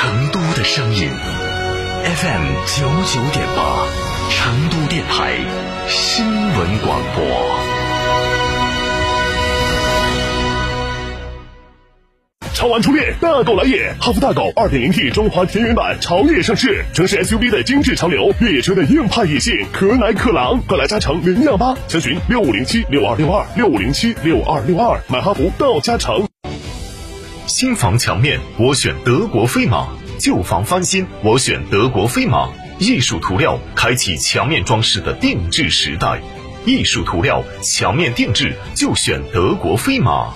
成都的声音，FM 九九点八，成都电台新闻广播。超玩初恋，大狗来也！哈弗大狗 2.0T 中华田园版潮野上市，城市 SUV 的精致潮流，越野车的硬派野性，可奶可狼，快来加诚零两八，详询六五零七六二六二六五零七六二六二，买哈弗到加诚。新房墙面，我选德国飞马；旧房翻新，我选德国飞马。艺术涂料开启墙面装饰的定制时代，艺术涂料墙面定制就选德国飞马。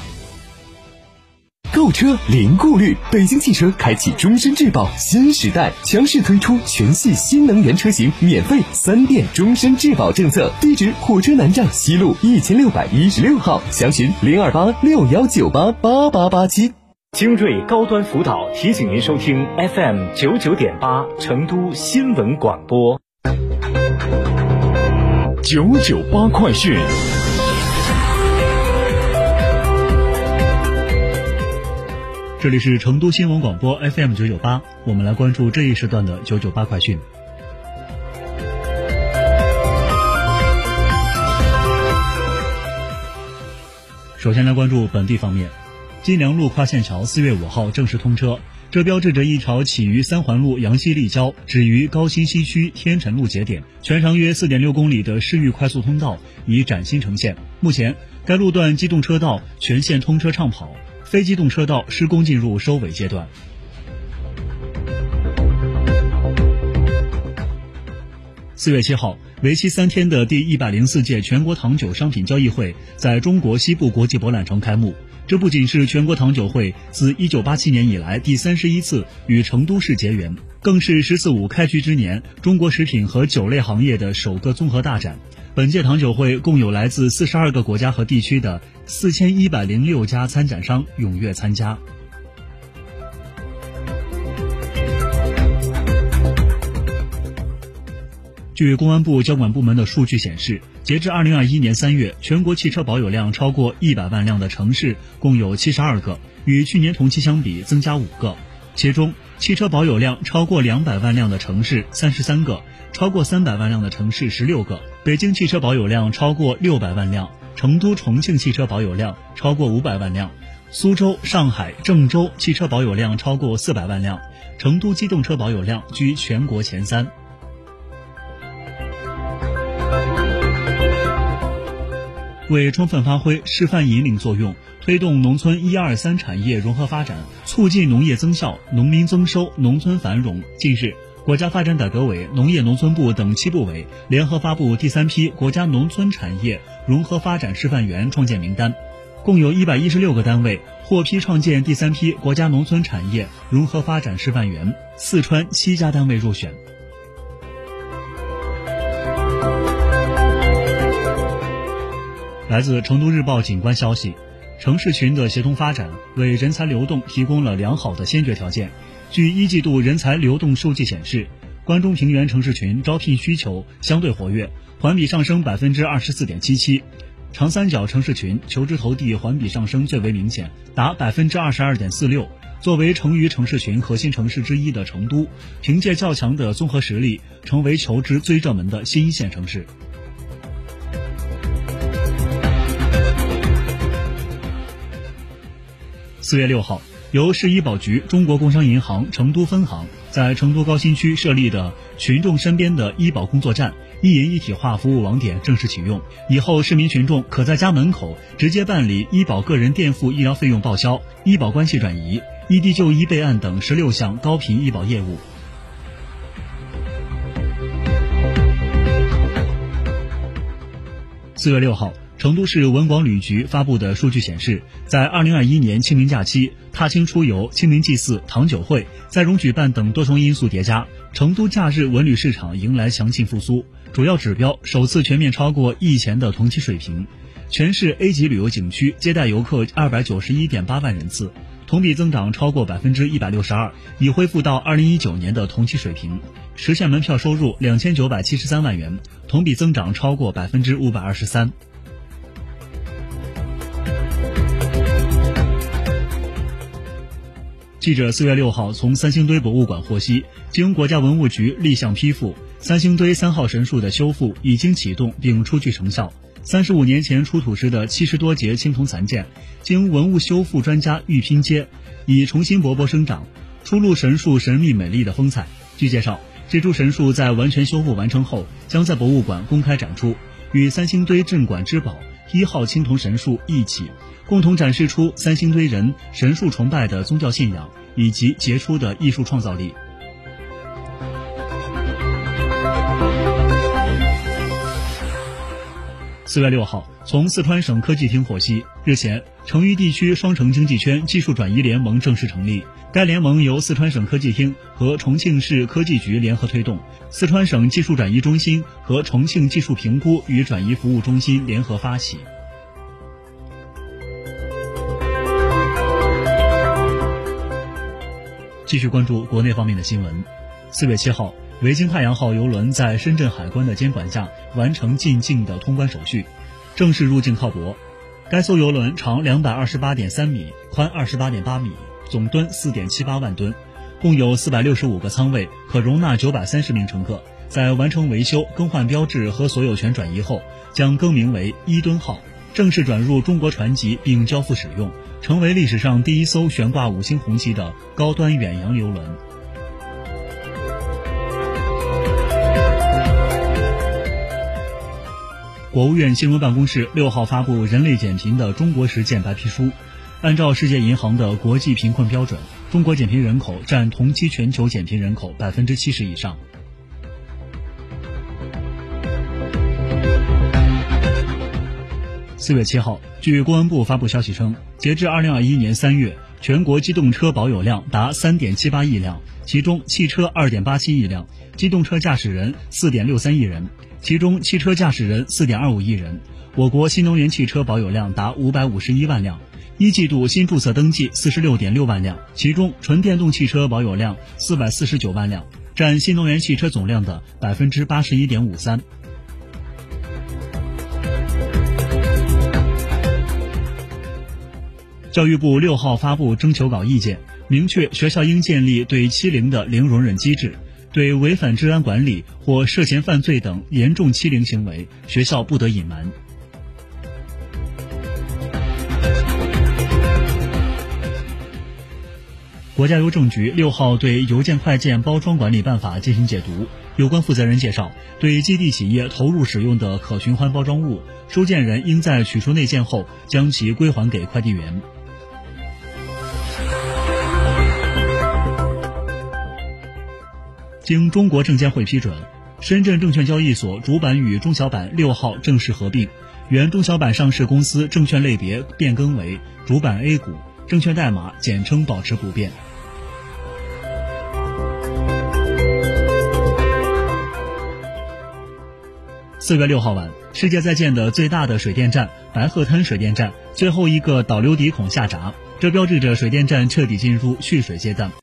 购车零顾虑，北京汽车开启终身质保新时代，强势推出全系新能源车型免费三电终身质保政策。地址：火车南站西路一千六百一十六号，详询零二八六幺九八八八八七。精锐高端辅导提醒您收听 FM 九九点八成都新闻广播。九九八快讯。这里是成都新闻广播 FM 九九八，我们来关注这一时段的九九八快讯。首先来关注本地方面，金良路跨线桥四月五号正式通车，这标志着一条起于三环路杨西立交，止于高新西区天辰路节点，全长约四点六公里的市域快速通道已崭新呈现。目前，该路段机动车道全线通车畅跑。非机动车道施工进入收尾阶段。四月七号，为期三天的第一百零四届全国糖酒商品交易会在中国西部国际博览城开幕。这不仅是全国糖酒会自一九八七年以来第三十一次与成都市结缘，更是“十四五”开局之年中国食品和酒类行业的首个综合大展。本届糖酒会共有来自四十二个国家和地区的四千一百零六家参展商踊跃参加。据公安部交管部门的数据显示，截至二零二一年三月，全国汽车保有量超过一百万辆的城市共有七十二个，与去年同期相比增加五个。其中，汽车保有量超过两百万辆的城市三十三个，超过三百万辆的城市十六个。北京汽车保有量超过六百万辆，成都、重庆汽车保有量超过五百万辆，苏州、上海、郑州汽车保有量超过四百万辆，成都机动车保有量居全国前三。为充分发挥示范引领作用，推动农村一二三产业融合发展，促进农业增效、农民增收、农村繁荣，近日，国家发展改革委、农业农村部等七部委联合发布第三批国家农村产业融合发展示范园创建名单，共有一百一十六个单位获批创建第三批国家农村产业融合发展示范园，四川七家单位入选。来自成都日报景观消息，城市群的协同发展为人才流动提供了良好的先决条件。据一季度人才流动数据显示，关中平原城市群招聘需求相对活跃，环比上升百分之二十四点七七。长三角城市群求职投递环比上升最为明显，达百分之二十二点四六。作为成渝城市群核心城市之一的成都，凭借较强的综合实力，成为求职最热门的新一线城市。四月六号，由市医保局、中国工商银行成都分行在成都高新区设立的群众身边的医保工作站一银一体化服务网点正式启用。以后，市民群众可在家门口直接办理医保个人垫付医疗费用报销、医保关系转移、异地就医备案等十六项高频医保业务。四月六号。成都市文广旅局发布的数据显示，在2021年清明假期，踏青出游、清明祭祀、糖酒会、在蓉举办等多重因素叠加，成都假日文旅市场迎来强劲复苏，主要指标首次全面超过疫前的同期水平。全市 A 级旅游景区接待游客291.8万人次，同比增长超过百分之一百六十二，已恢复到2019年的同期水平，实现门票收入2973万元，同比增长超过百分之五百二十三。记者四月六号从三星堆博物馆获悉，经国家文物局立项批复，三星堆三号神树的修复已经启动并初具成效。三十五年前出土时的七十多节青铜残件，经文物修复专家预拼接，已重新勃勃生长，初露神树神秘美丽的风采。据介绍，这株神树在完全修复完成后，将在博物馆公开展出，与三星堆镇馆之宝一号青铜神树一起，共同展示出三星堆人神树崇拜的宗教信仰以及杰出的艺术创造力。四月六号，从四川省科技厅获悉，日前，成渝地区双城经济圈技术转移联盟正式成立。该联盟由四川省科技厅和重庆市科技局联合推动，四川省技术转移中心和重庆技术评估与转移服务中心联合发起。继续关注国内方面的新闻。四月七号。维京太阳号游轮在深圳海关的监管下完成进境的通关手续，正式入境靠泊。该艘游轮长两百二十八点三米，宽二十八点八米，总吨四点七八万吨，共有四百六十五个舱位，可容纳九百三十名乘客。在完成维修、更换标志和所有权转移后，将更名为“伊敦号”，正式转入中国船籍并交付使用，成为历史上第一艘悬挂五星红旗的高端远洋游轮。国务院新闻办公室六号发布《人类减贫的中国实践白皮书》，按照世界银行的国际贫困标准，中国减贫人口占同期全球减贫人口百分之七十以上。四月七号，据公安部发布消息称，截至二零二一年三月，全国机动车保有量达三点七八亿辆，其中汽车二点八七亿辆，机动车驾驶人四点六三亿人。其中，汽车驾驶人四点二五亿人。我国新能源汽车保有量达五百五十一万辆，一季度新注册登记四十六点六万辆，其中纯电动汽车保有量四百四十九万辆，占新能源汽车总量的百分之八十一点五三。教育部六号发布征求稿意见，明确学校应建立对欺凌的零容忍机制。对违反治安管理或涉嫌犯罪等严重欺凌行为，学校不得隐瞒。国家邮政局六号对《邮件快件包装管理办法》进行解读，有关负责人介绍，对基地企业投入使用的可循环包装物，收件人应在取出内件后将其归还给快递员。经中国证监会批准，深圳证券交易所主板与中小板六号正式合并，原中小板上市公司证券类别变更为主板 A 股，证券代码简称保持不变。四月六号晚，世界在建的最大的水电站白鹤滩水电站最后一个导流底孔下闸，这标志着水电站彻底进入蓄水阶段。